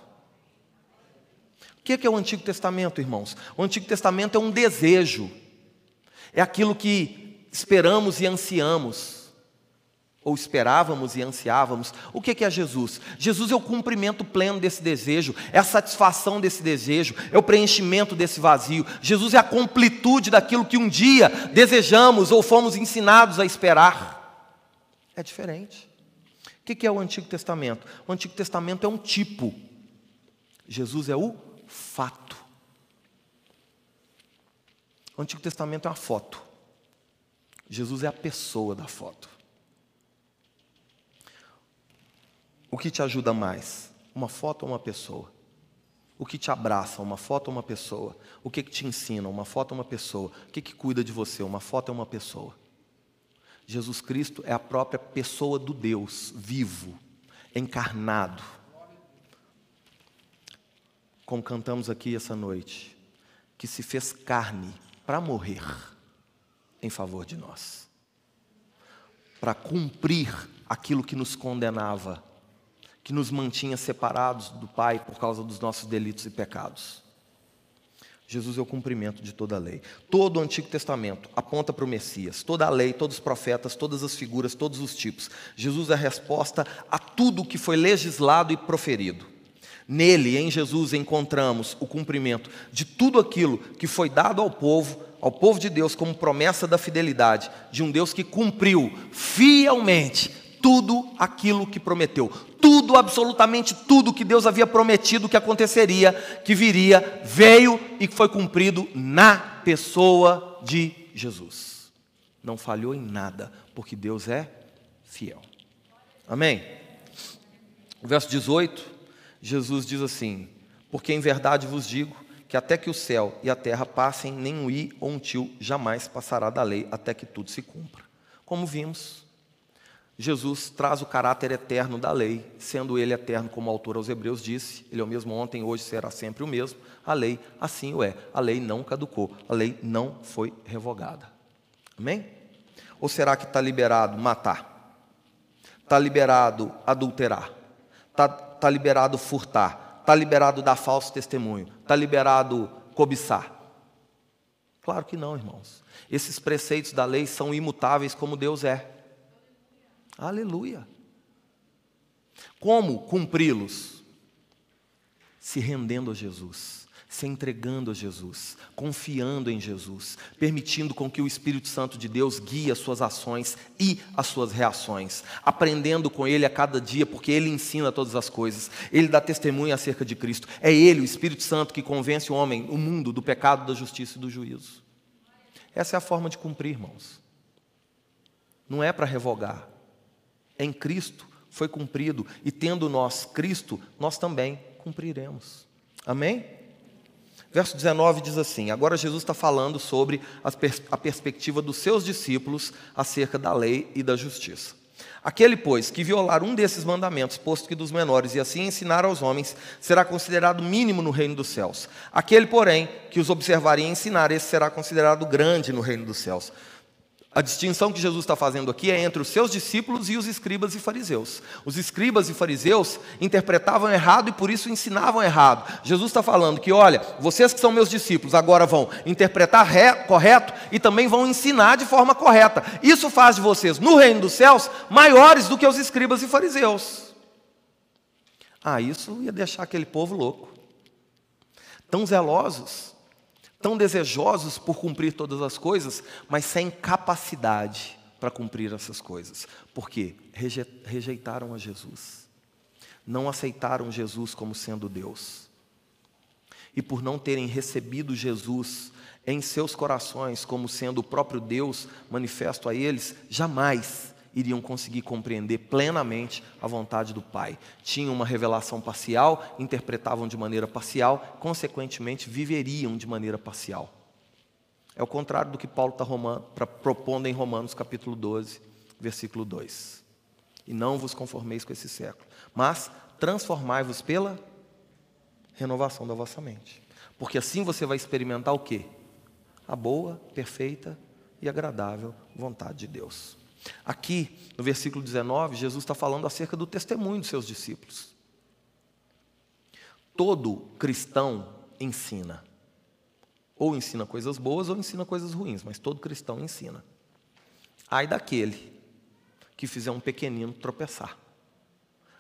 [SPEAKER 1] O que é, o Antigo Testamento, irmãos? O Antigo Testamento é um desejo, é aquilo que esperamos e ansiamos ou esperávamos e ansiávamos. O que é Jesus? Jesus é o cumprimento pleno desse desejo, é a satisfação desse desejo, é o preenchimento desse vazio. Jesus é a completude daquilo que um dia desejamos ou fomos ensinados a esperar. É diferente. O que é o Antigo Testamento? O Antigo Testamento é um tipo, Jesus é o fato. O Antigo Testamento é uma foto, Jesus é a pessoa da foto. O que te ajuda mais? Uma foto ou uma pessoa? O que te abraça? Uma foto ou uma pessoa? O que, que te ensina? Uma foto ou uma pessoa? O que, que cuida de você? Uma foto ou uma pessoa? Jesus Cristo é a própria pessoa do Deus vivo, encarnado. Como cantamos aqui essa noite, que se fez carne para morrer em favor de nós, para cumprir aquilo que nos condenava que nos mantinha separados do Pai por causa dos nossos delitos e pecados. Jesus é o cumprimento de toda a lei. Todo o Antigo Testamento aponta para o Messias. Toda a lei, todos os profetas, todas as figuras, todos os tipos. Jesus é a resposta a tudo que foi legislado e proferido. Nele, em Jesus, encontramos o cumprimento de tudo aquilo que foi dado ao povo, ao povo de Deus, como promessa da fidelidade, de um Deus que cumpriu fielmente tudo aquilo que prometeu. Tudo, absolutamente tudo que Deus havia prometido que aconteceria, que viria, veio e foi cumprido na pessoa de Jesus. Não falhou em nada, porque Deus é fiel. Amém? O verso 18, Jesus diz assim: Porque em verdade vos digo que até que o céu e a terra passem, nem um i ou um tio jamais passará da lei até que tudo se cumpra. Como vimos, Jesus traz o caráter eterno da lei, sendo ele eterno, como o autor aos Hebreus disse, ele é o mesmo ontem, hoje será sempre o mesmo. A lei assim o é. A lei não caducou, a lei não foi revogada. Amém? Ou será que está liberado matar? Está liberado adulterar? Está tá liberado furtar? Está liberado dar falso testemunho? Está liberado cobiçar? Claro que não, irmãos. Esses preceitos da lei são imutáveis como Deus é. Aleluia. Como cumpri-los? Se rendendo a Jesus, se entregando a Jesus, confiando em Jesus, permitindo com que o Espírito Santo de Deus guie as suas ações e as suas reações, aprendendo com Ele a cada dia, porque Ele ensina todas as coisas, Ele dá testemunho acerca de Cristo. É Ele, o Espírito Santo, que convence o homem, o mundo, do pecado, da justiça e do juízo. Essa é a forma de cumprir, irmãos. Não é para revogar, em Cristo foi cumprido, e tendo nós Cristo, nós também cumpriremos. Amém? Verso 19 diz assim: agora Jesus está falando sobre a perspectiva dos seus discípulos acerca da lei e da justiça. Aquele, pois, que violar um desses mandamentos, posto que dos menores, e assim ensinar aos homens, será considerado mínimo no reino dos céus. Aquele, porém, que os observar e ensinar, esse será considerado grande no reino dos céus. A distinção que Jesus está fazendo aqui é entre os seus discípulos e os escribas e fariseus. Os escribas e fariseus interpretavam errado e por isso ensinavam errado. Jesus está falando que, olha, vocês que são meus discípulos agora vão interpretar correto e também vão ensinar de forma correta. Isso faz de vocês, no reino dos céus, maiores do que os escribas e fariseus. Ah, isso ia deixar aquele povo louco. Tão zelosos tão desejosos por cumprir todas as coisas, mas sem capacidade para cumprir essas coisas. Por quê? Rejeitaram a Jesus. Não aceitaram Jesus como sendo Deus. E por não terem recebido Jesus em seus corações como sendo o próprio Deus manifesto a eles, jamais iriam conseguir compreender plenamente a vontade do Pai. Tinham uma revelação parcial, interpretavam de maneira parcial, consequentemente viveriam de maneira parcial. É o contrário do que Paulo está propondo em Romanos capítulo 12, versículo 2. E não vos conformeis com esse século, mas transformai-vos pela Renovação da vossa mente. Porque assim você vai experimentar o quê? A boa, perfeita e agradável vontade de Deus. Aqui, no versículo 19, Jesus está falando acerca do testemunho dos seus discípulos. Todo cristão ensina. Ou ensina coisas boas ou ensina coisas ruins, mas todo cristão ensina. Ai daquele que fizer um pequenino tropeçar.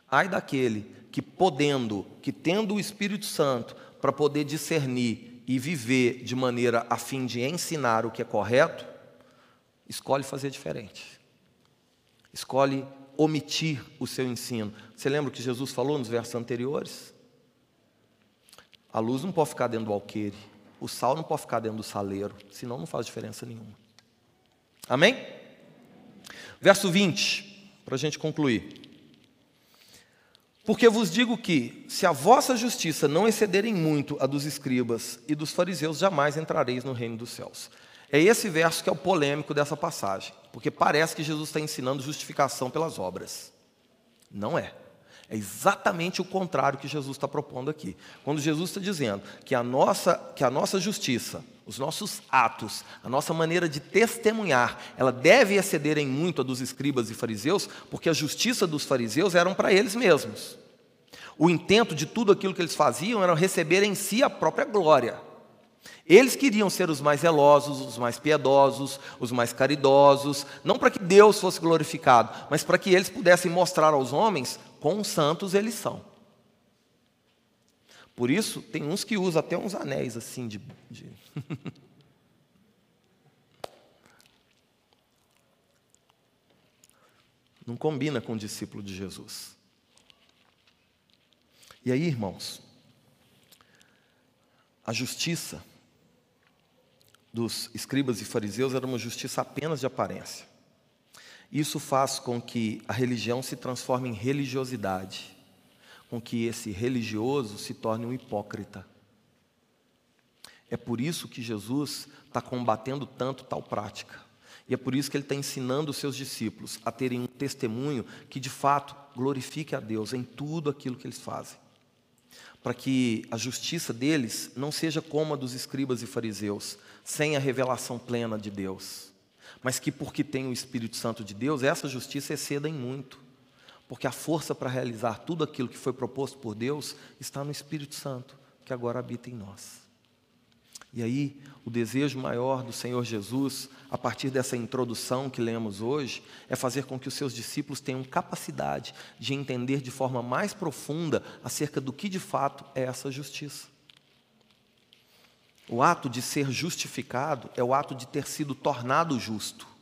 [SPEAKER 1] Ai daquele que podendo, que tendo o Espírito Santo para poder discernir e viver de maneira a fim de ensinar o que é correto, escolhe fazer diferente. Escolhe omitir o seu ensino. Você lembra o que Jesus falou nos versos anteriores? A luz não pode ficar dentro do alqueire, o sal não pode ficar dentro do saleiro, senão não faz diferença nenhuma. Amém? Verso 20, para a gente concluir. Porque vos digo que, se a vossa justiça não excederem muito a dos escribas e dos fariseus, jamais entrareis no reino dos céus. É esse verso que é o polêmico dessa passagem, porque parece que Jesus está ensinando justificação pelas obras. Não é. É exatamente o contrário que Jesus está propondo aqui. Quando Jesus está dizendo que a nossa, que a nossa justiça, os nossos atos, a nossa maneira de testemunhar, ela deve exceder em muito a dos escribas e fariseus, porque a justiça dos fariseus eram para eles mesmos. O intento de tudo aquilo que eles faziam era receber em si a própria glória. Eles queriam ser os mais zelosos, os mais piedosos, os mais caridosos, não para que Deus fosse glorificado, mas para que eles pudessem mostrar aos homens quão santos eles são. Por isso, tem uns que usam até uns anéis assim de. de... Não combina com o discípulo de Jesus. E aí, irmãos, a justiça dos escribas e fariseus era uma justiça apenas de aparência. Isso faz com que a religião se transforme em religiosidade com que esse religioso se torne um hipócrita. É por isso que Jesus está combatendo tanto tal prática. E é por isso que ele está ensinando os seus discípulos a terem um testemunho que de fato glorifique a Deus em tudo aquilo que eles fazem. Para que a justiça deles não seja como a dos escribas e fariseus, sem a revelação plena de Deus. Mas que porque tem o Espírito Santo de Deus, essa justiça exceda em muito. Porque a força para realizar tudo aquilo que foi proposto por Deus está no Espírito Santo, que agora habita em nós. E aí, o desejo maior do Senhor Jesus, a partir dessa introdução que lemos hoje, é fazer com que os seus discípulos tenham capacidade de entender de forma mais profunda acerca do que de fato é essa justiça. O ato de ser justificado é o ato de ter sido tornado justo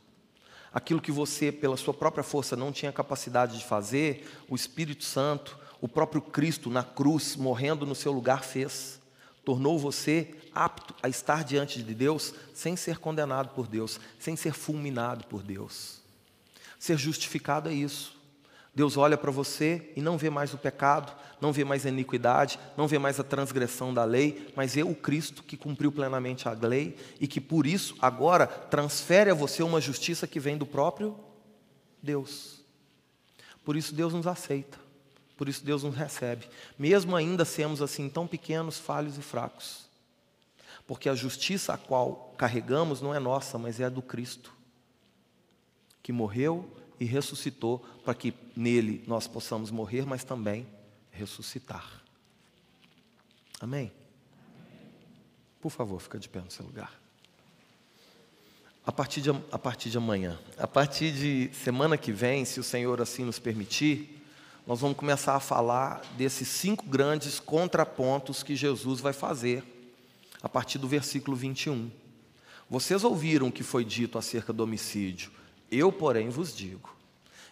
[SPEAKER 1] aquilo que você, pela sua própria força, não tinha capacidade de fazer, o Espírito Santo, o próprio Cristo na cruz, morrendo no seu lugar, fez. Tornou você apto a estar diante de Deus sem ser condenado por Deus, sem ser fulminado por Deus. Ser justificado é isso. Deus olha para você e não vê mais o pecado, não vê mais a iniquidade, não vê mais a transgressão da lei, mas vê o Cristo que cumpriu plenamente a lei e que por isso agora transfere a você uma justiça que vem do próprio Deus. Por isso Deus nos aceita, por isso Deus nos recebe, mesmo ainda sermos assim tão pequenos, falhos e fracos. Porque a justiça a qual carregamos não é nossa, mas é a do Cristo, que morreu e ressuscitou para que nele nós possamos morrer, mas também ressuscitar. Amém? Por favor, fica de pé no seu lugar. A partir, de, a partir de amanhã, a partir de semana que vem, se o Senhor assim nos permitir, nós vamos começar a falar desses cinco grandes contrapontos que Jesus vai fazer a partir do versículo 21. Vocês ouviram o que foi dito acerca do homicídio. Eu, porém, vos digo.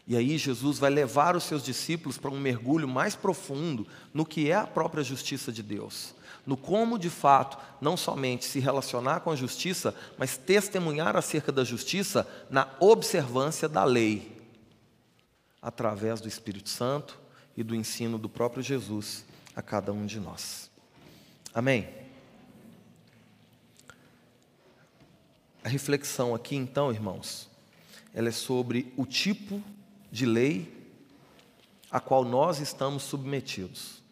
[SPEAKER 1] E aí Jesus vai levar os seus discípulos para um mergulho mais profundo no que é a própria justiça de Deus, no como de fato não somente se relacionar com a justiça, mas testemunhar acerca da justiça na observância da lei, através do Espírito Santo e do ensino do próprio Jesus a cada um de nós. Amém. A reflexão aqui então, irmãos, ela é sobre o tipo de lei a qual nós estamos submetidos.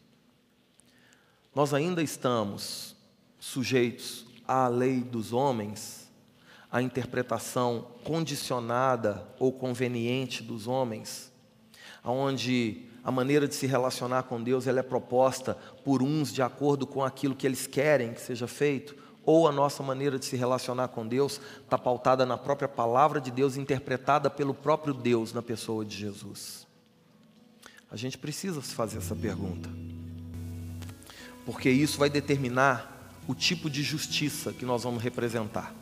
[SPEAKER 1] nós ainda estamos sujeitos à lei dos homens, à interpretação condicionada ou conveniente dos homens, aonde a maneira de se relacionar com Deus ela é proposta por uns de acordo com aquilo que eles querem que seja feito, ou a nossa maneira de se relacionar com Deus está pautada na própria palavra de Deus, interpretada pelo próprio Deus na pessoa de Jesus? A gente precisa se fazer essa pergunta, porque isso vai determinar o tipo de justiça que nós vamos representar.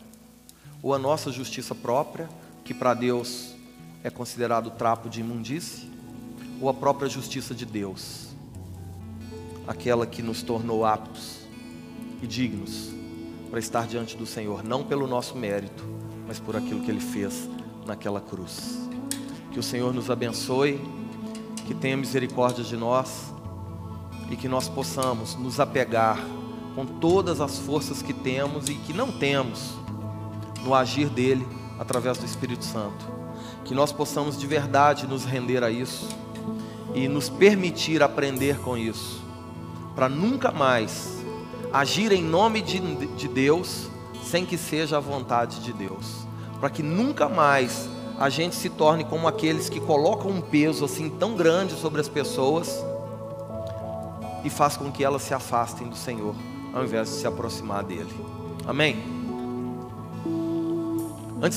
[SPEAKER 1] Ou a nossa justiça própria, que para Deus é considerado trapo de imundície, ou a própria justiça de Deus, aquela que nos tornou aptos e dignos para estar diante do Senhor, não pelo nosso mérito, mas por aquilo que Ele fez naquela cruz. Que o Senhor nos abençoe, que tenha misericórdia de nós e que nós possamos nos apegar com todas as forças que temos e que não temos no agir dele através do Espírito Santo. Que nós possamos de verdade nos render a isso e nos permitir aprender com isso, para nunca mais agir em nome de, de Deus sem que seja a vontade de Deus, para que nunca mais a gente se torne como aqueles que colocam um peso assim tão grande sobre as pessoas e faz com que elas se afastem do Senhor, ao invés de se aproximar dele. Amém? Antes da